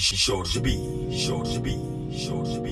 Jorge B, Jorge B, Jorge B,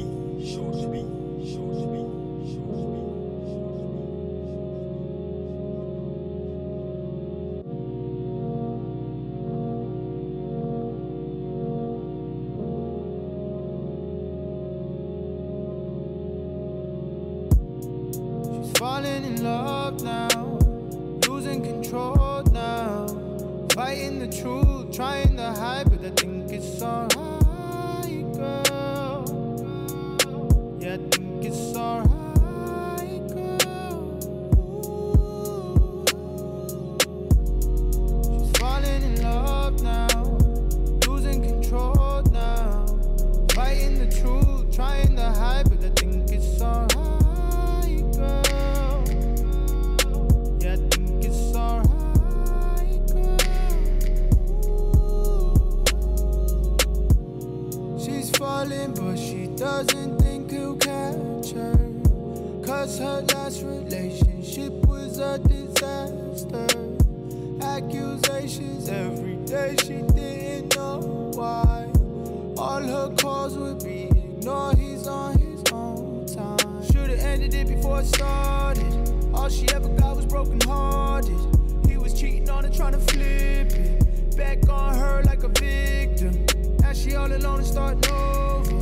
it started. All she ever got was broken hearted. He was cheating on her, trying to flip it. Back on her like a victim. Now she all alone and starting over.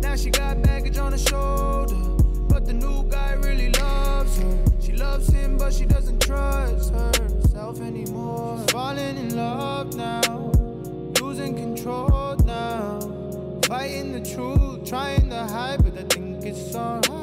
Now she got baggage on her shoulder. But the new guy really loves her. She loves him, but she doesn't trust herself anymore. She's Falling in love now, losing control now. Fighting the truth, trying to hide, but I think it's alright,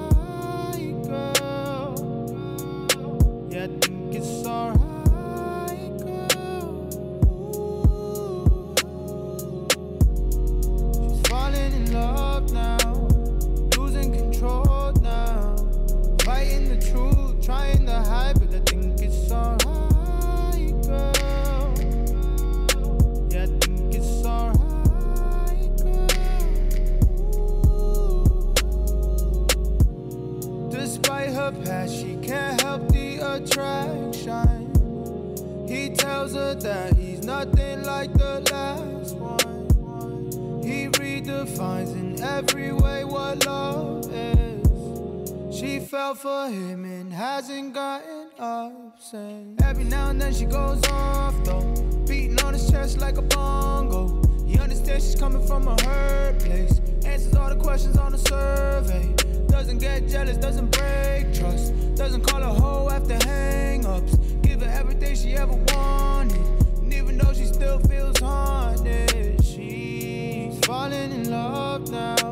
every way what love is. She fell for him and hasn't gotten up since. Every now and then she goes off though, beating on his chest like a bongo. He understands she's coming from a hurt place. Answers all the questions on the survey. Doesn't get jealous, doesn't break trust. Doesn't call a hoe after hang ups. Give her everything she ever wanted. And even though she still feels haunted, she's falling in love now.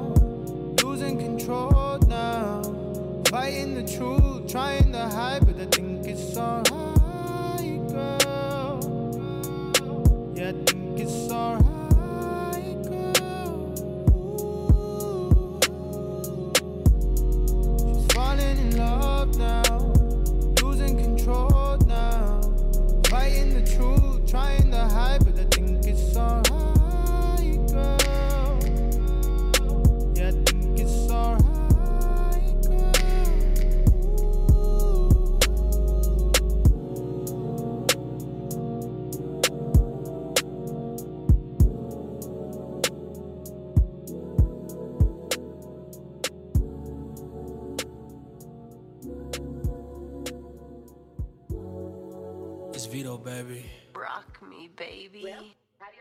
Losing control now. Fighting the truth, trying to hide, but I think it's alright, girl. Yeah, I think it's alright, girl. She's falling Rock me, baby. Well,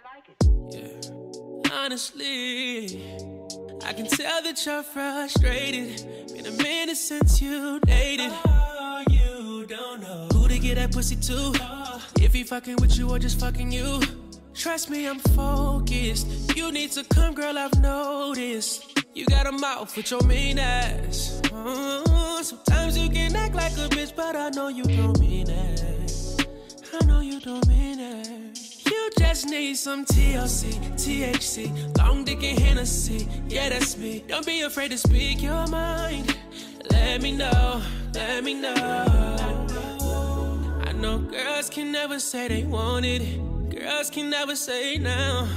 like it? yeah. Honestly, I can tell that you're frustrated. Been a minute since you dated. Oh, you don't know who to get that pussy to. If he fucking with you or just fucking you. Trust me, I'm focused. You need to come, girl, I've noticed. You got a mouth with your mean ass. Mm, sometimes you can act like a bitch, but I know you don't mean it. I know you don't mean it. You just need some TLC, THC, long dick and Hennessy. Yeah, that's me. Don't be afraid to speak your mind. Let me know, let me know. I know girls can never say they want it. Girls can never say now.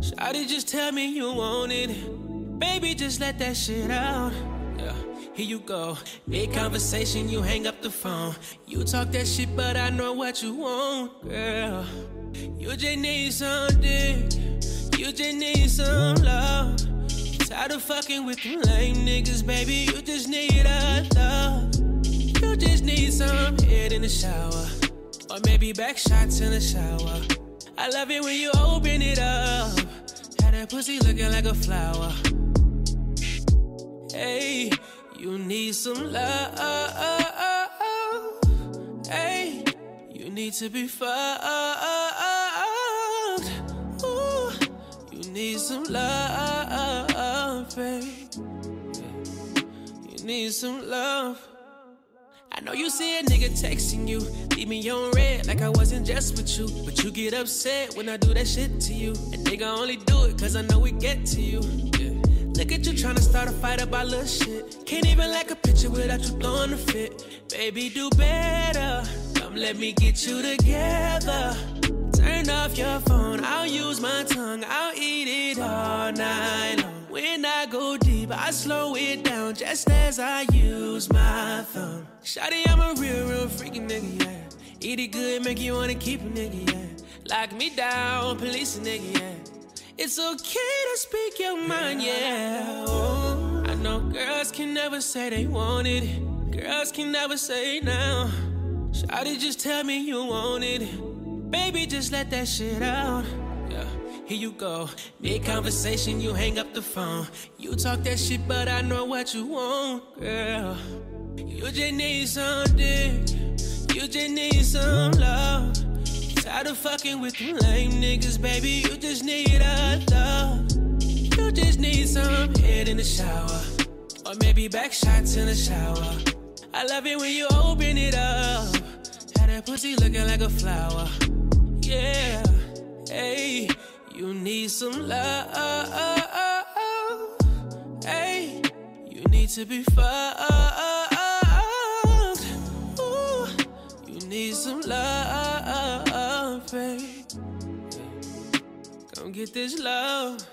Shawty, just tell me you want it. Baby, just let that shit out. Yeah. Here you go. Mid conversation, you hang up the phone. You talk that shit, but I know what you want, girl. You just need some dick. You just need some love. Tired of fucking with them lame niggas, baby. You just need a love. You just need some head in the shower. Or maybe back shots in the shower. I love it when you open it up. Had that pussy looking like a flower. Hey, you need some love. Hey, you need to be fucked. Ooh, you need some love, babe. You need some love. I know you see a nigga texting you, leave me on red like I wasn't just with you. But you get upset when I do that shit to you. And nigga only do it cause I know we get to you. Look at you tryna start a fight about little shit. Can't even like a picture without you throwing a fit. Baby, do better. Come let me get you together. Turn off your phone, I'll use my tongue, I'll eat it all night long. When I go deep, I slow it down just as I use my thumb. Shawty, I'm a real, real freaky nigga, yeah. Eat it good, make you wanna keep a nigga, yeah. Lock me down, police a nigga, yeah. It's okay to speak your mind, yeah. Oh, I know girls can never say they want it. Girls can never say now. Shawty, just tell me you want it. Baby, just let that shit out. Yeah, here you go. Mid conversation, you hang up the phone. You talk that shit, but I know what you want, girl. You just need some dick. You just need some love. Tired of fucking with them lame niggas, baby. You just need a love. You just need some head in the shower. Or maybe back shots in the shower. I love it when you open it up. Had that pussy looking like a flower. Yeah, hey, you need some love. Hey, you need to be fucked. Ooh, you need some love, get this love.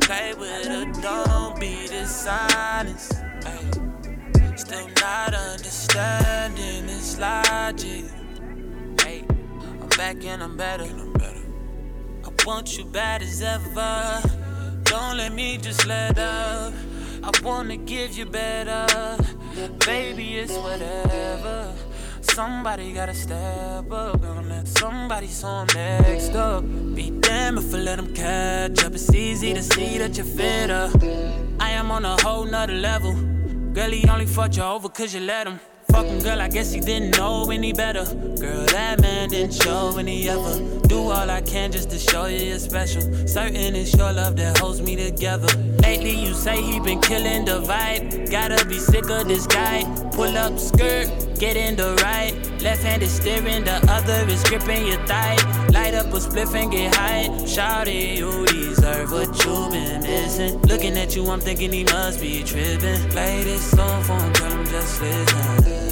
Play with it, don't be dishonest. Still not understanding this logic. I'm back and I'm better. Want you bad as ever. Don't let me just let up. I wanna give you better. Baby, it's whatever. Somebody gotta step up on that. Somebody so I'm next up. Be damn if I let them catch up. It's easy to see that you're fitter. I am on a whole nother level. Girl, he only fucked you over cause you let him. Fucking girl, I guess he didn't know any better. Girl, that man didn't show any ever. Do all I can just to show you you're special. Certain it's your love that holds me together. Lately, you say he been killing the vibe. Gotta be sick of this guy. Pull up skirt, get in the right. Left hand is steering, the other is gripping your thigh. Light up a spliff and get high. Shout it, you deserve what you've been missing. Looking at you, I'm thinking he must be tripping. Play this song for him, I'm just listen.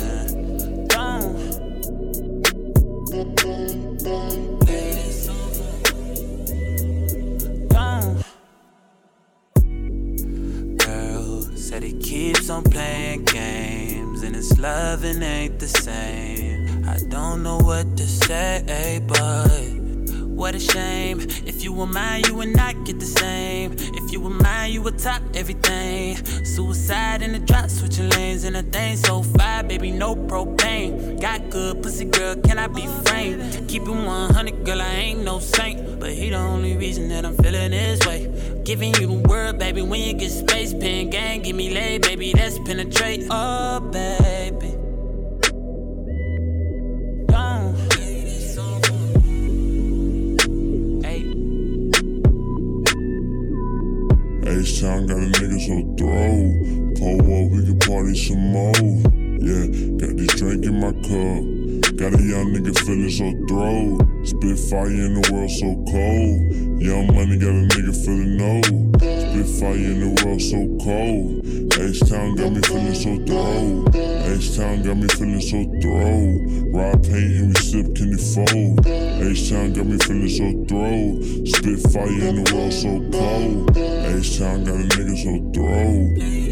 The same. I don't know what to say, but what a shame. If you were mine, you would not get the same. If you were mine, you would top everything. Suicide in the drop, switching lanes and a thing so fire, baby, no propane. Got good pussy, girl, can I be framed? Keep it 100, girl, I ain't no saint. But he the only reason that I'm feeling this way. Giving you the word, baby, when you get space, pen gang, give me lay, baby, that's penetrate. Oh, baby. some more. Yeah, got this drink in my cup. Got a young nigga feeling so throw. Spit fire in the world so cold. Young money got a nigga feeling no. Spit fire in the world so cold. H Town got me feeling so throw. H Town got me feeling so throw. Rob paint and we sip candy fold. H Town got me feeling so throw. Spit fire in the world so cold. H Town got a nigga so throat.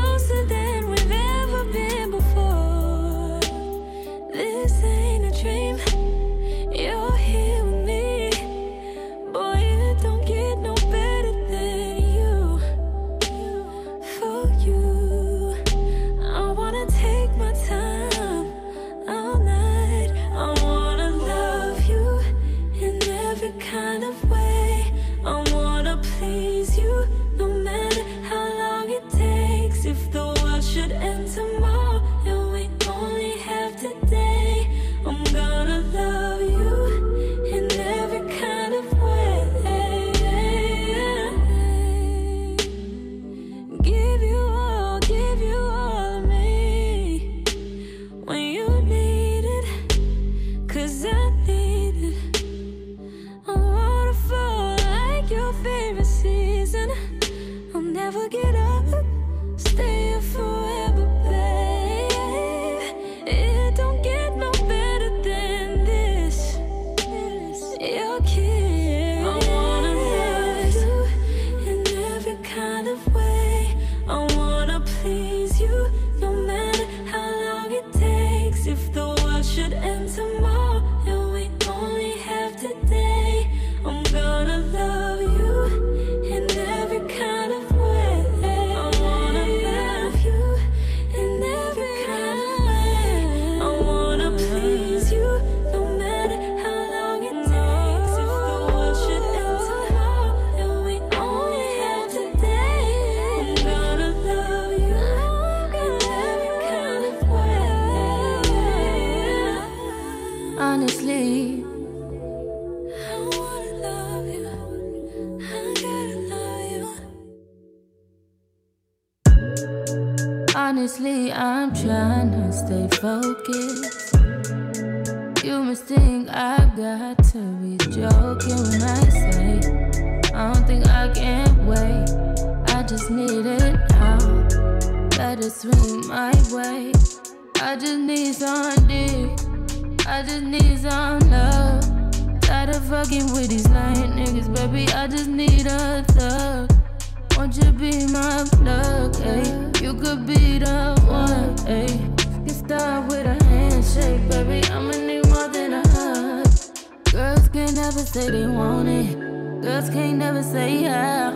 can't never say they want it. Girls can't never say yeah.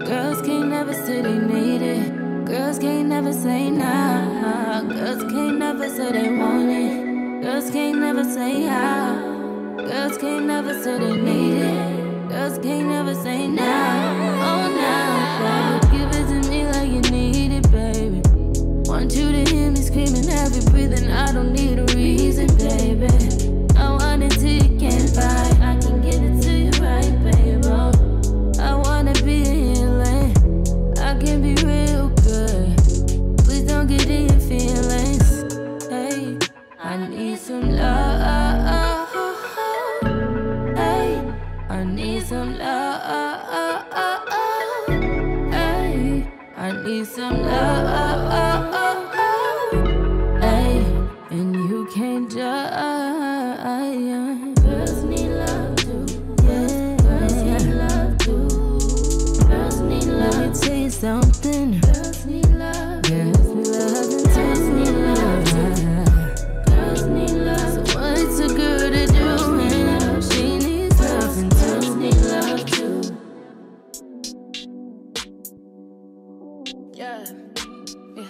Girls can't never say they need it. Girls can't never say nah. Girls can't never say they want it. Girls can't never say yeah. Girls can't never say they need it. Girls can't never say nah. Oh nah. Give it to me like you need it, baby. Want you to hear me screaming every breathing. I don't need a reason, baby. yeah, yeah.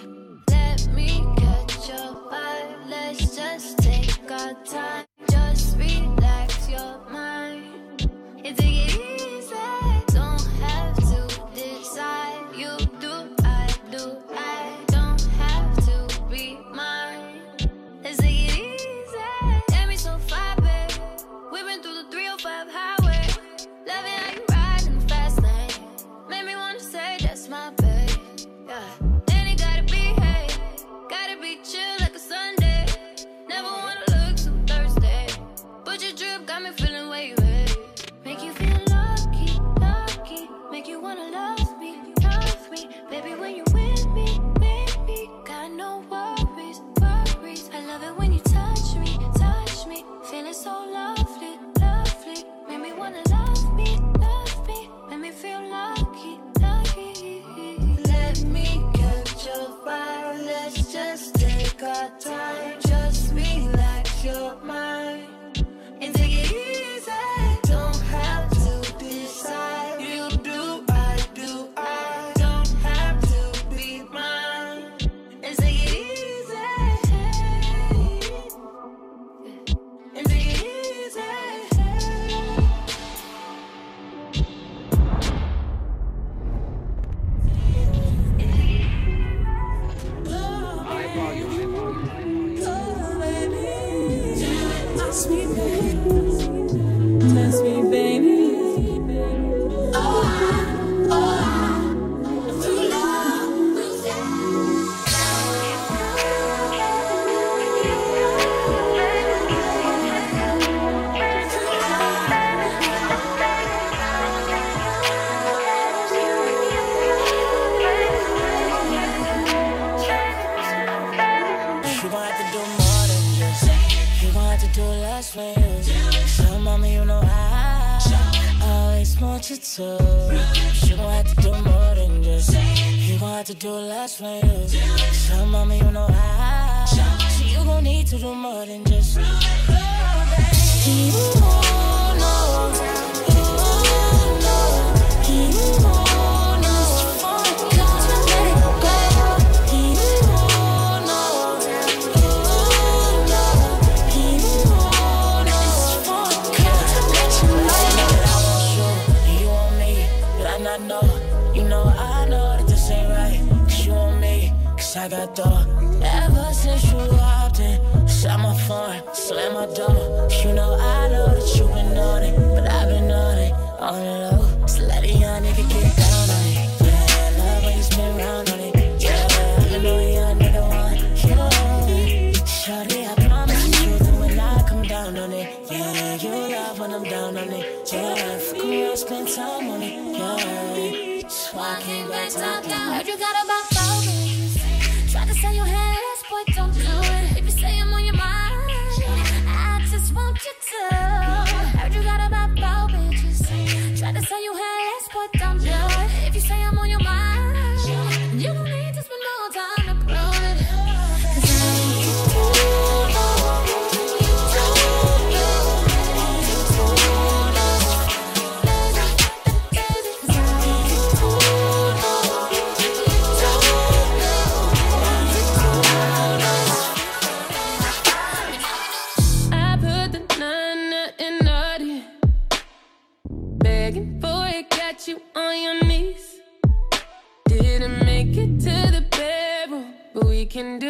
Let me catch your vibe. Let's just take our time. I got dollar. Ever since you walked in, shot my phone, slam my door. You know I know that you been on it, but I've been on it, on the low. a young nigga get down on it. Yeah, love when you spin round on it. Yeah, I know young nigga want you. Shorty, I when I come down on it, yeah, you love when I'm down on it. Yeah, fuck spend time on it. Yeah, so walking came back top down. Heard you got a box don't do it. If you say I'm on your mind, I just want you to. Heard you got bitches. Try to tell you head, but don't do. on your knees. Didn't make it to the bedroom, but we can do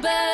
Bad.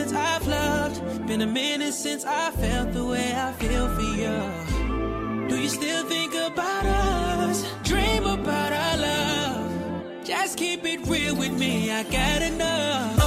since I've loved. Been a minute since I felt the way I feel for you. Do you still think about us? Dream about our love. Just keep it real with me. I got enough.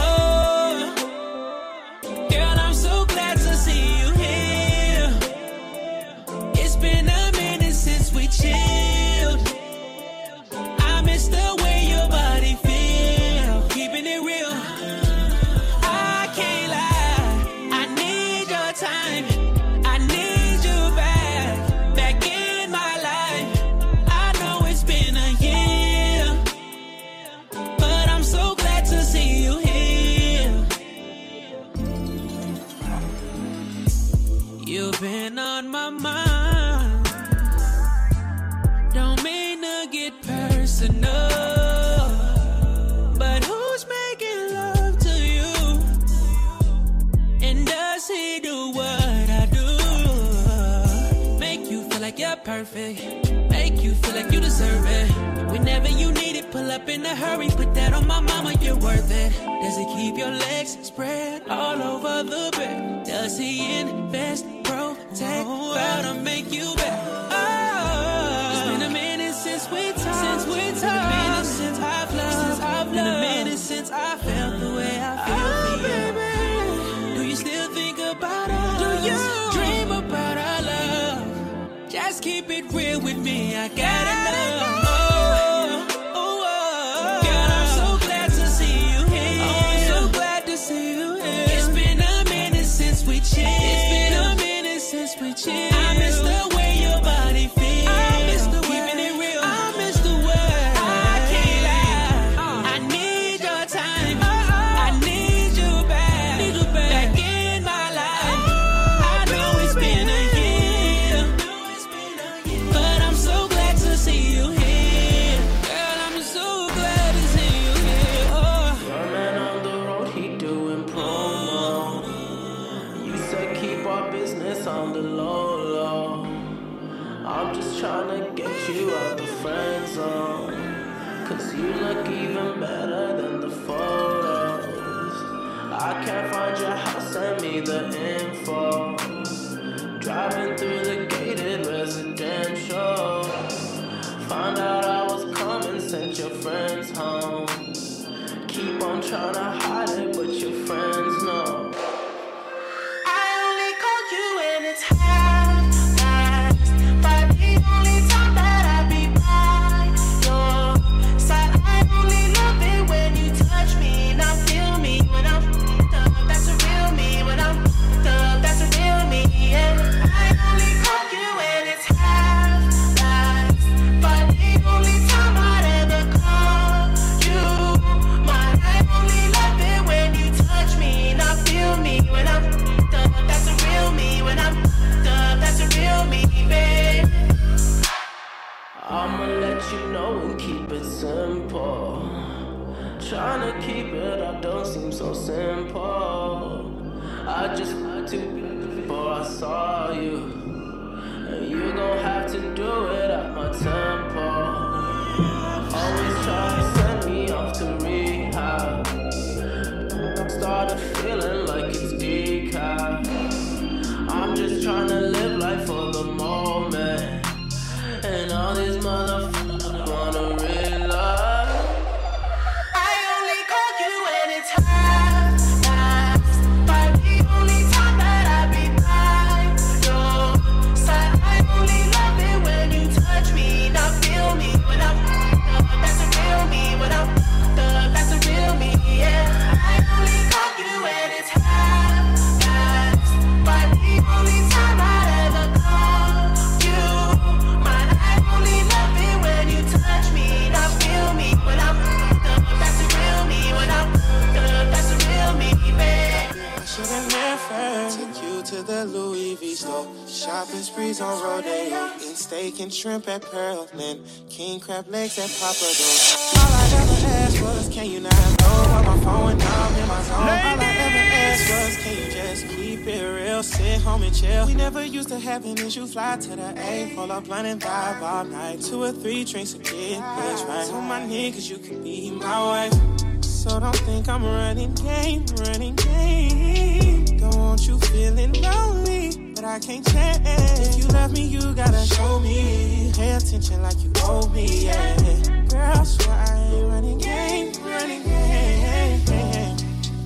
perfect. Make you feel like you deserve it. Whenever you need it, pull up in a hurry. Put that on my mama, you're worth it. Does it keep your legs spread all over the bed? Does he invest, protect, about a well, minha querida. on a high. side. Sprees on Rodeo. Eating steak and shrimp at Pearlman. King crab legs at Papa. All I ever asked was, can you not know on my phone I'm in my zone? All I ever asked was, can you just keep it real? Sit home and chill. We never used to have an issue. Fly to the A, pull up blunt and vibe all night. Two or three drinks a kid. Bitch, right on my knee, cause you could be my wife. So don't think I'm running game, running game. Don't want you feeling lonely, but I can't change. If you love me, you gotta show me. Pay attention like you owe me, yeah. Girl, so I ain't running game, running game.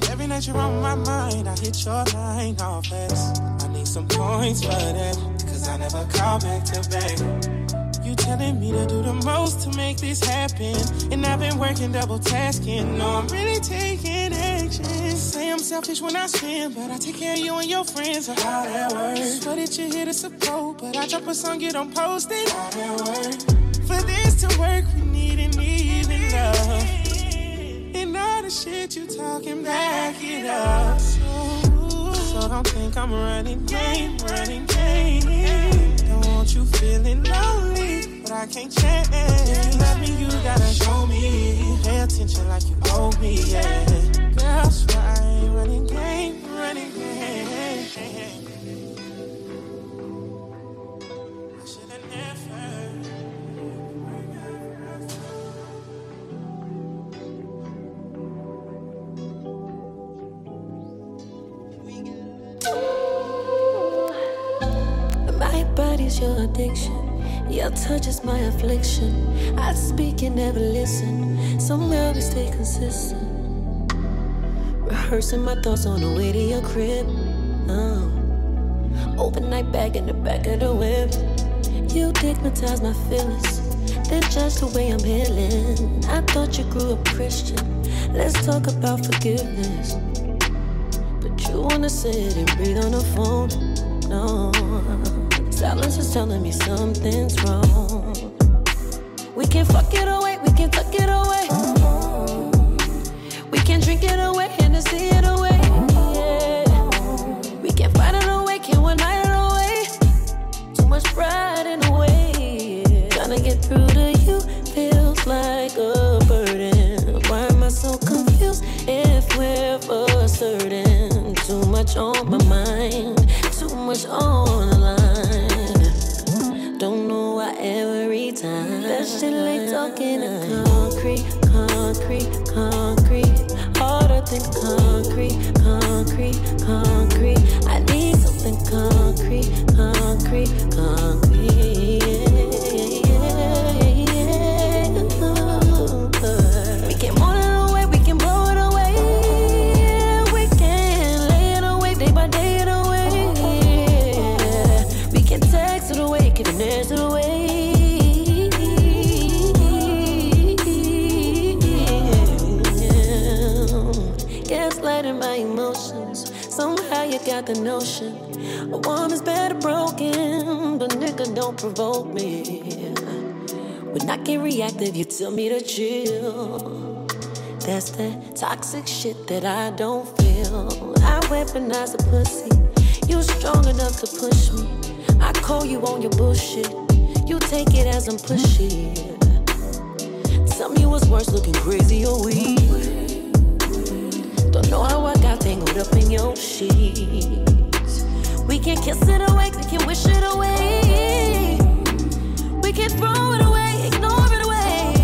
Every night you're on my mind, I hit your line all fast. I need some points for that, cause I never call back to back. You telling me to do the most to make this happen. And I've been working double tasking. No, I'm really taking selfish when I spend, but I take care of you and your friends. How that works. What did you hear to support? But I drop a song, you don't post it. How that works. For this to work, we need an even love. And all the shit you talking, back it up. So, so don't think I'm running game, running game. Don't want you feeling lonely, but I can't change. If you love me, you gotta show me. Pay attention like you owe me, yeah. Girl, affliction. I speak and never listen. Somehow we stay consistent. Rehearsing my thoughts on the way to your crib. Oh. Overnight back in the back of the whip. You digmatize my feelings. Then judge the way I'm healing. I thought you grew up Christian. Let's talk about forgiveness. But you wanna sit and breathe on the phone. No. Silence is telling me something's wrong. We can fuck it away, we can tuck it away. We can drink it away and see it away. Yeah. We can fight it away, can one night it away. Too much pride in the way. Trying to get through to you feels like a burden. Why am I so confused if we're for certain? Too much on my mind, too much on the line. Time like talking to concrete, concrete, concrete. Harder than concrete, concrete, concrete. I need something concrete, concrete, concrete. Gaslighting my emotions. Somehow you got the notion. A woman's better broken, but nigga don't provoke me. When I get reactive, you tell me to chill. That's that toxic shit that I don't feel. I weaponize a pussy. You strong enough to push me. I call you on your bullshit. You take it as I'm pushy. Tell me what's worse, looking crazy or weak. Don't know how I got tangled up in your sheets. We can kiss it away, we can wish it away. We can throw it away, ignore it away.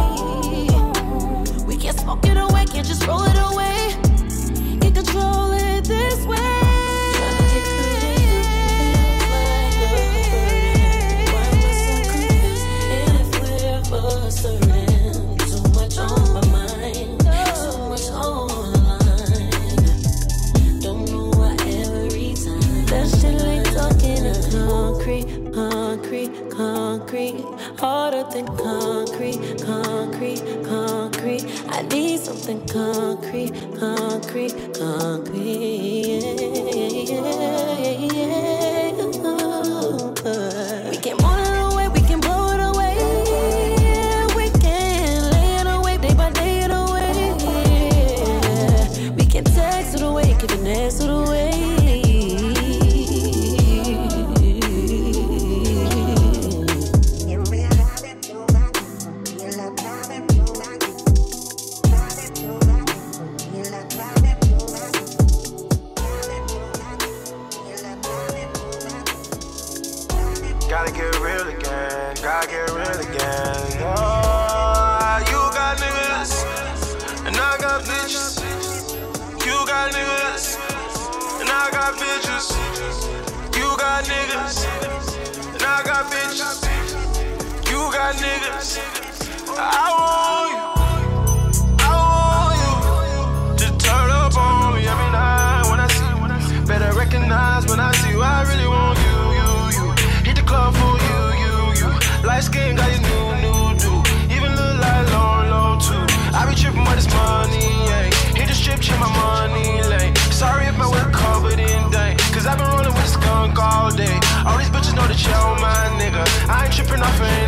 We can smoke it away, can't just roll it away. Concrete. Harder than concrete, concrete, concrete. I need something concrete, concrete, concrete. I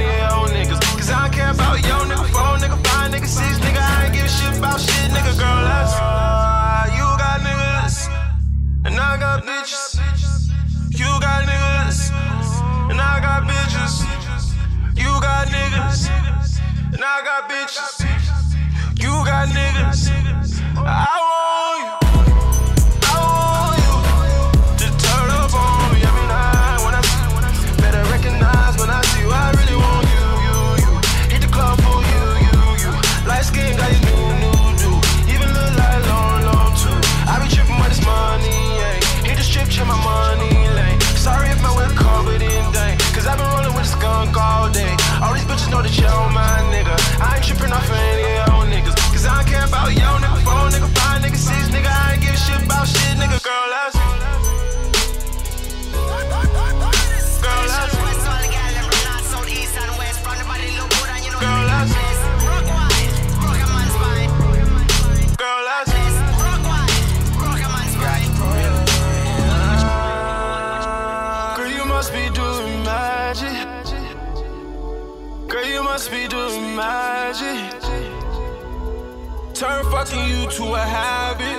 Turn fucking you to a habit.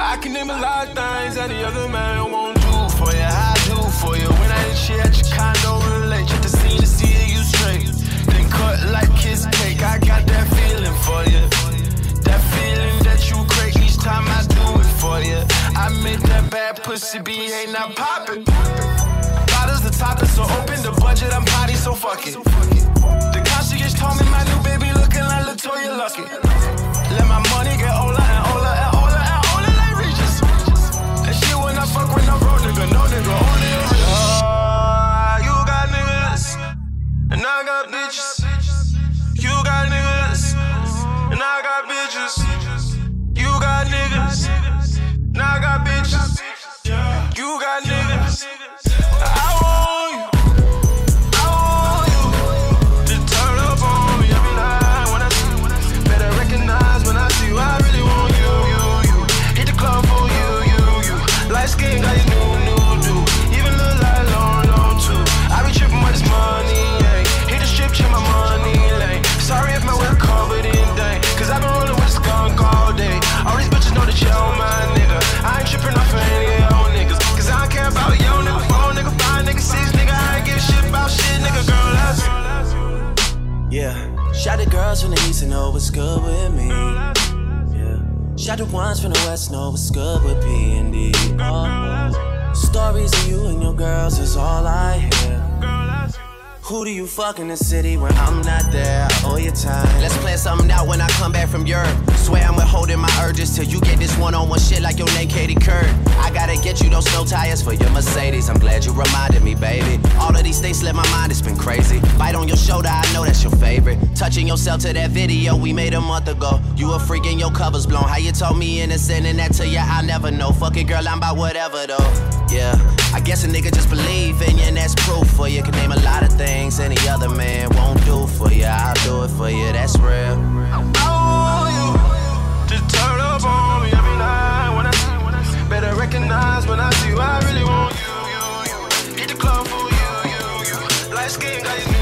I can name a lot of things that the other man won't do for you. I do for you. When I ain't shit at your condo, relate. Check the scene to see you straight. Then cut like kiss cake. I got that feeling for you. That feeling that you crave each time I do it for you. I make that bad pussy behave, not pop it. Bottles the topic, so open the budget. I'm potty, so fuck it. The concierge told me my Latoya Lucky. Let my money get older and older and older and older like Regis. And she when I fuck with no bro nigga, no nigga, only a. Ah, you got niggas, and I got bitches. The ones from the west know what's good with P and D. Oh, stories of you and your girls is all I hear. Who do you fuck in the city when I'm not there? I owe you time. Let's plan something out when I come back from Europe. Swear I'm withholding my urges till you get this one on one shit like your name Katie Couric. I gotta get you those snow tires for your Mercedes. I'm glad you reminded me, baby. All of these things slip my mind, it's been crazy. Bite on your shoulder, I know that's your favorite. Touching yourself to that video we made a month ago. You a freak and your covers blown. How you told me innocent and that to you, I never know. Fuck it, girl, I'm about whatever though. Yeah, I guess a nigga just believe in you and that's proof for you. Can name a lot of things any other man won't do for you. I'll do it for you, that's real. I you to turn up on me every night when I see you. Better recognize when I see you. I really want you, you, you. Hit the club for you, you, you. Light skin got you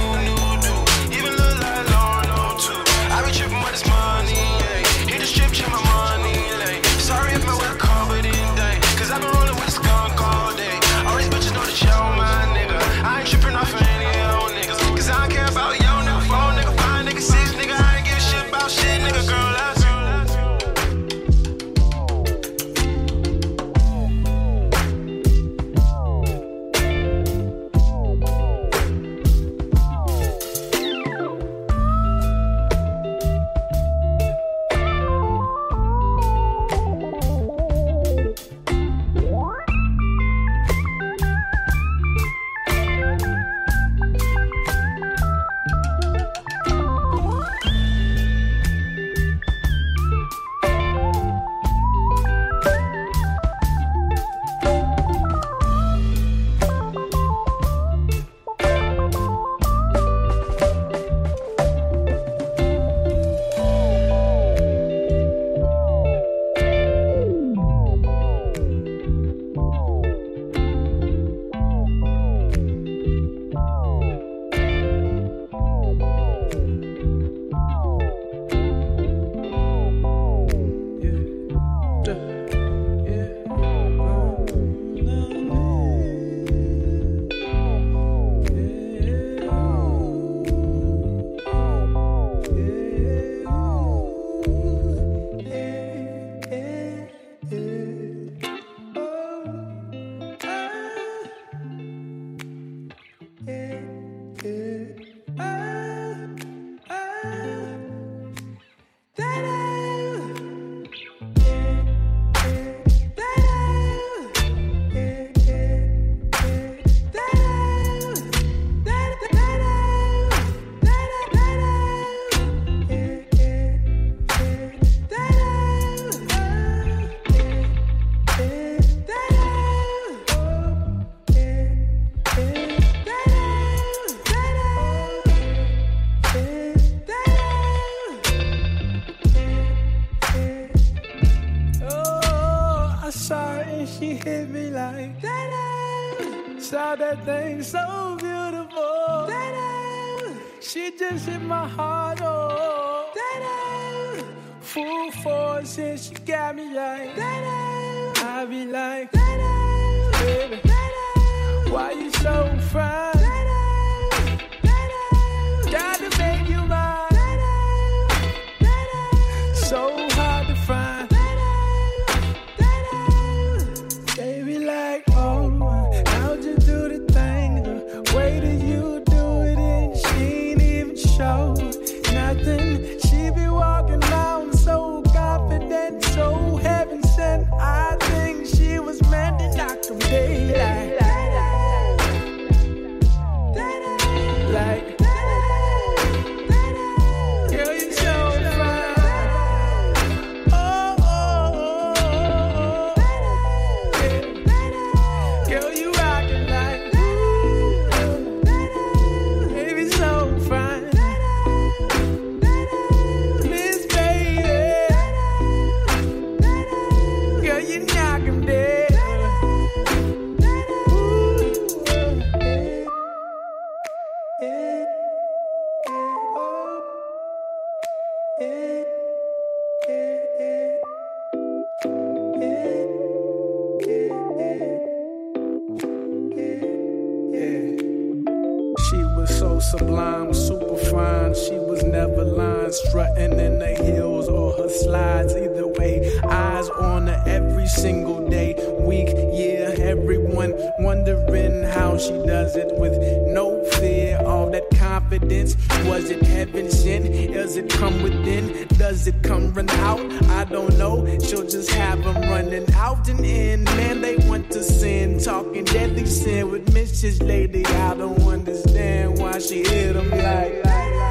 was it with no fear? All that confidence, was it heaven sent? Does it come within? Does it come run out? I don't know. She'll just have them running out and in. Man, they want to sin, talking deadly sin with Mrs. Lady. I don't understand why she hit them like.